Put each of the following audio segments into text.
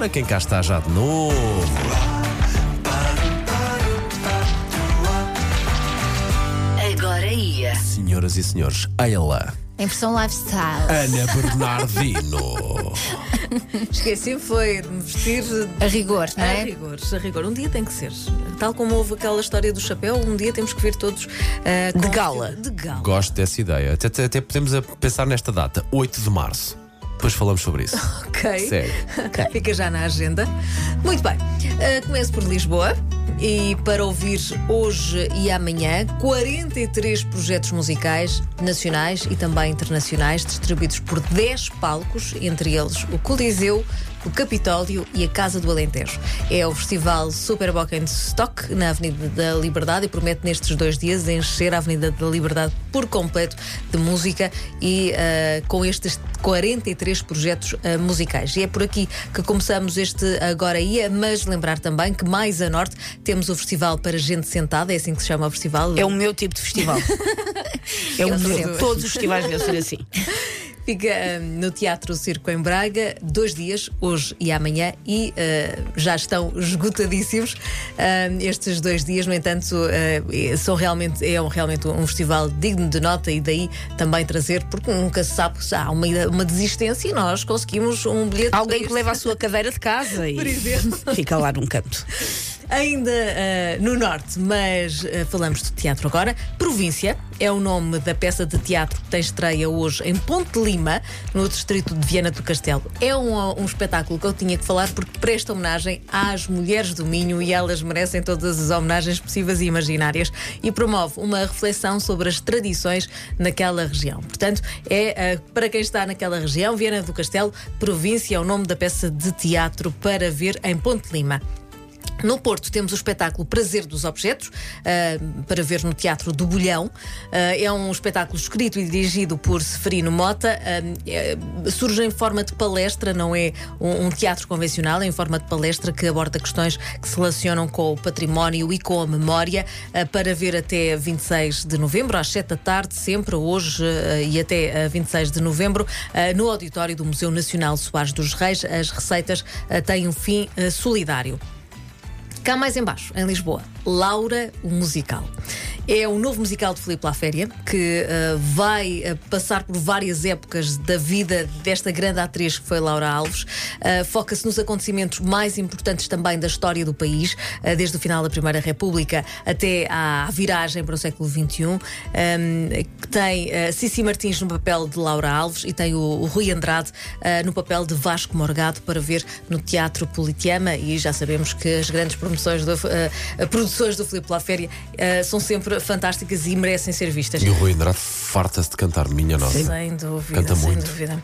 embora, quem cá está já de novo. Agora ia. Senhoras e senhores, ela, Impressão lifestyle. Ana Bernardino. Esqueci foi de me vestir A rigor, não a é? rigor, a rigor. Um dia tem que ser. Tal como houve aquela história do chapéu, um dia temos que vir todos ah, com- gala. De gala. Gosto dessa ideia. Até, até- até podemos a- pensar nesta data, 8 de março. Depois falamos sobre isso. Ok. Sério. Fica já na agenda. Muito bem. Ah, começo por Lisboa. E para ouvir hoje e amanhã 43 projetos musicais nacionais e também internacionais distribuídos por 10 palcos, entre eles o Coliseu, o Capitólio e a Casa do Alentejo. É o festival Super Stock na Avenida da Liberdade e promete nestes dois dias encher a Avenida da Liberdade por completo de música e ah, com estes 43 projetos ah, musicais. E é por aqui que começamos este Agora Ia, mas lembrar também que mais a norte temos o Festival para Gente Sentada, é assim que se chama o festival. É o meu tipo de festival. é o Eu meu. percebo. Todos os festivais devem ser assim. Fica no Teatro Circo em Braga, dois dias, hoje e amanhã, e ah, já estão esgotadíssimos ah, estes dois dias. No entanto, ah, são realmente, é um, realmente um festival digno de nota e daí também trazer, porque nunca se sabe se há uma, uma desistência e nós conseguimos um bilhete. Alguém que leva a sua cadeira de casa e Por exemplo. fica lá num canto. Ainda ah, no norte, mas ah, falamos de teatro agora. Província é o nome da peça de teatro que tem estreia hoje em Ponte Lima, no distrito de Viana do Castelo. É um, um espetáculo que eu tinha que falar porque presta homenagem às mulheres do Minho e elas merecem todas as homenagens possíveis e imaginárias e promove uma reflexão sobre as tradições naquela região. Portanto, é ah, para quem está naquela região, Viana do Castelo, Província é o nome da peça de teatro para ver em Ponte Lima. No Porto temos o espetáculo Prazer dos Objetos, ah, para ver no Teatro do Bolhão. Ah, é um espetáculo escrito e dirigido por Seferino Mota. É- surge em forma de palestra, não é um, um teatro convencional, é em forma de palestra que aborda questões que se relacionam com o património e com a memória, para ver até 26 de novembro, às 7 da tarde, sempre, hoje e até ah, 26 de novembro, no auditório do Museu Nacional Soares dos Reis. As receitas têm um fim solidário. Cá mais embaixo, em Lisboa, Laura, o musical. É um novo musical de Filipe Laféria que uh, vai uh, passar por várias épocas da vida desta grande atriz que foi Laura Alves. Uh, Foca-se nos acontecimentos mais importantes também da história do país, desde o final da Primeira República até à viragem para o século XXI. Um, que tem Cici Martins no papel de Laura Alves e tem o, o Rui Andrade no papel de Vasco Morgado para ver no Teatro Politeama. E já sabemos que as grandes promoções do, produções do Filipe Laféria são sempre fantásticas e merecem ser vistas. E o Rui Andrade farta-se de cantar, minha nossa. Sem dúvida, Canta sem muito. dúvida.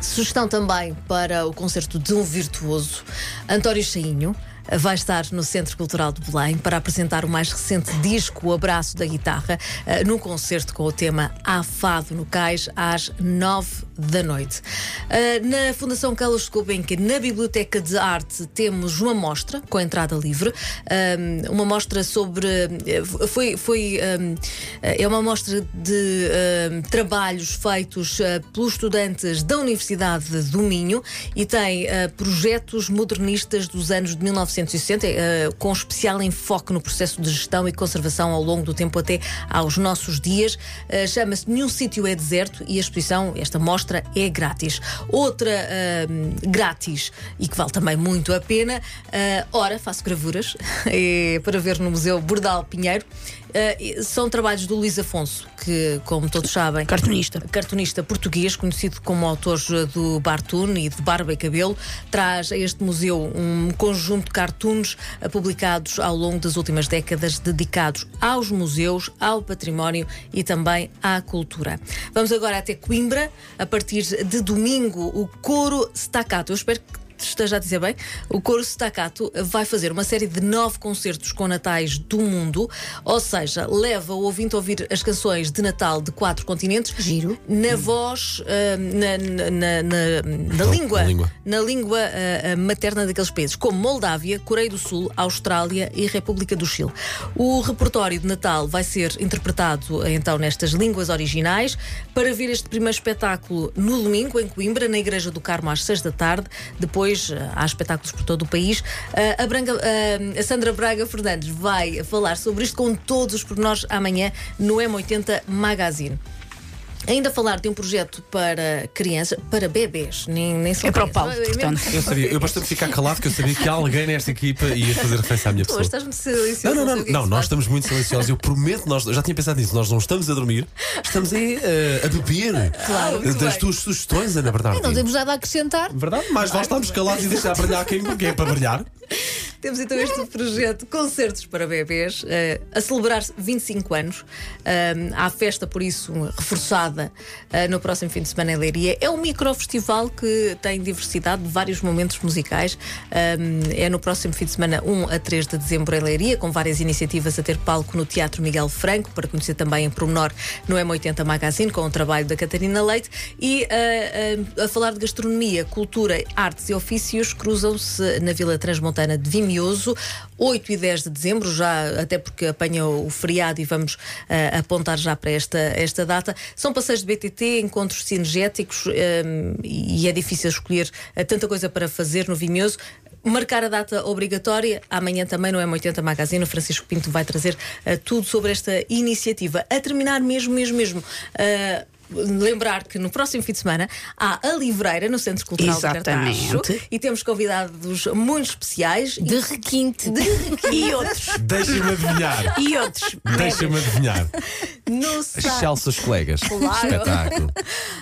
Sugestão também para o concerto de um virtuoso, António Chainho. Vai estar no Centro Cultural de Belém para apresentar o mais recente disco, O Abraço da Guitarra, eh, num concerto com o tema Há Fado no Cais, às nove da noite. Eh, Na Fundação Carlos Gulbenkian, na Biblioteca de Arte, temos uma mostra com entrada livre. Um, uma mostra sobre. eh, Foi. foi é uma mostra de trabalhos feitos eh, pelos estudantes da Universidade do Minho e tem eh, projetos modernistas dos anos de 1960, eh, com especial enfoque no processo de gestão e conservação ao longo do tempo até aos nossos dias. Eh, Chama-se Nenhum Sítio é Deserto e a exposição, esta mostra, é grátis. Outra ahm, grátis e que vale também muito a pena, ora, faço gravuras para ver no Museu Bordal Pinheiro. E são trabalhos do Luís Afonso, que, como todos sabem, Cartunista. cartunista português, conhecido como autor do Bartoon e de Barba e Cabelo, traz a este museu um conjunto de cartoons eh, publicados ao longo das últimas décadas, dedicados aos museus, ao património e também à cultura. Vamos agora até Coimbra, a partir de domingo, o Coro Staccato. Eu espero que esteja a dizer bem, o Coro Staccato vai fazer uma série de nove concertos com natais do mundo, ou seja, leva o ouvinte a ouvir as canções de Natal de quatro continentes Giro. na voz, ah, na, na, na- na- na Na língua, língua. na língua ah, materna daqueles países, como Moldávia, Coreia do Sul, Austrália e República do Chile. O repertório de Natal vai ser interpretado então nestas línguas originais. Para ver este primeiro espetáculo no domingo, em Coimbra, na Igreja do Carmo, às seis da tarde. Depois depois eh, há espetáculos por todo o país. Eh, a, Branca- eh, a Sandra Braga Fernandes vai falar sobre isto com todos os pormenores amanhã no M80 Magazine. Ainda falar de um projeto para crianças, para bebês, nem, nem só É para o. Paulo, É portanto. Eu sabia, eu bastante ficar calado que eu sabia que alguém nesta equipa ia fazer referência à minha pessoa. estás muito silencioso. Não, não, não, é não, se nós estamos muito silenciosos. Eu prometo, nós já tinha pensado nisso. Nós não estamos a dormir, estamos aí eh, a beber Claro, muito das bem. tuas sugestões, Ana Bernardino. Não temos nada a acrescentar. Verdade? Mas nós estamos calados e deixar brilhar quem, quem é para brilhar. Temos então este projeto Concertos para Bebês eh, a celebrar 25 anos. Eh, há festa, por isso, reforçada eh, no próximo fim de semana em Leiria. É um microfestival que tem diversidade de vários momentos musicais. É no próximo fim de semana, 1 a 3 de dezembro em Leiria, com várias iniciativas a ter palco no Teatro Miguel Franco, para conhecer também em pormenor no M80 Magazine, com o trabalho da Catarina Leite. E a falar de gastronomia, cultura, artes e ofícios, cruzam-se na Vila Transmontana de Vimioso, 8 e 10 de dezembro, já até porque apanha o feriado e vamos eh, apontar já para esta, esta data. São passeios de BTT, encontros cinegéticos eh, e é difícil escolher eh, tanta coisa para fazer no Vimioso. Marcar a data obrigatória, amanhã também no M80 Magazine, o Francisco Pinto vai trazer eh, tudo sobre esta iniciativa. A terminar mesmo, mesmo, mesmo. eh, Lembrar que no próximo fim de semana há a Livreira no Centro Cultural Exatamente. do Cartacho e temos convidados muito especiais De requinte. E outros. Deixa-me adivinhar. E outros. Deixa-me adivinhar. No sábado. Colegas. Claro. Espetáculo.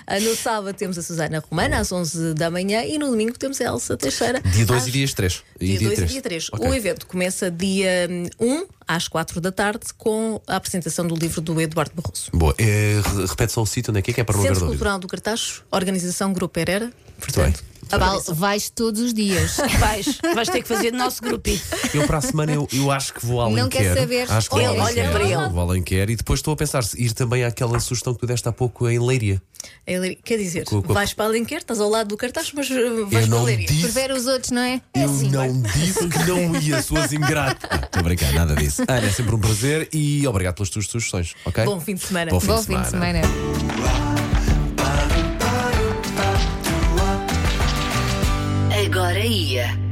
Ah, No sábado temos a Susana Romana às 11 da manhã e no domingo temos a Elsa Teixeira. Dia 2 às- e dias 3. Dia 2 e dia 3. O evento começa dia 1 às 4 da tarde com a apresentação do livro do Eduardo Barroso. Boa. Re- repete só o sítio onde é que é, que é para haver Centro. Cultural do Cartacho, Organização Grupo Herrera. Muito Val, vais todos os dias. Vais, vais ter que fazer do nosso grupo. Eu para a semana eu, eu acho que vou a Alenquer. Não quer saber. Acho que vou a Olha, Alenquer. olha para ele. Vou a Alenquer e depois estou a pensar se ir também àquela sugestão que tu deste há pouco em Leiria. Ele- quer dizer, Com- com- vais para Alenquer, estás ao lado do Cartacho, mas uh, Eu vais para não Leiria. disse, Prefere os outros, não é? eu assim. não disse que não ia, suas ingratas. Ah, Estou a brincar, nada disso. Ana, é sempre um prazer e obrigado pelas tuas sugestões, ok? Bom fim de semana. Bom fim Bom de fim de semana. semana. Bahia.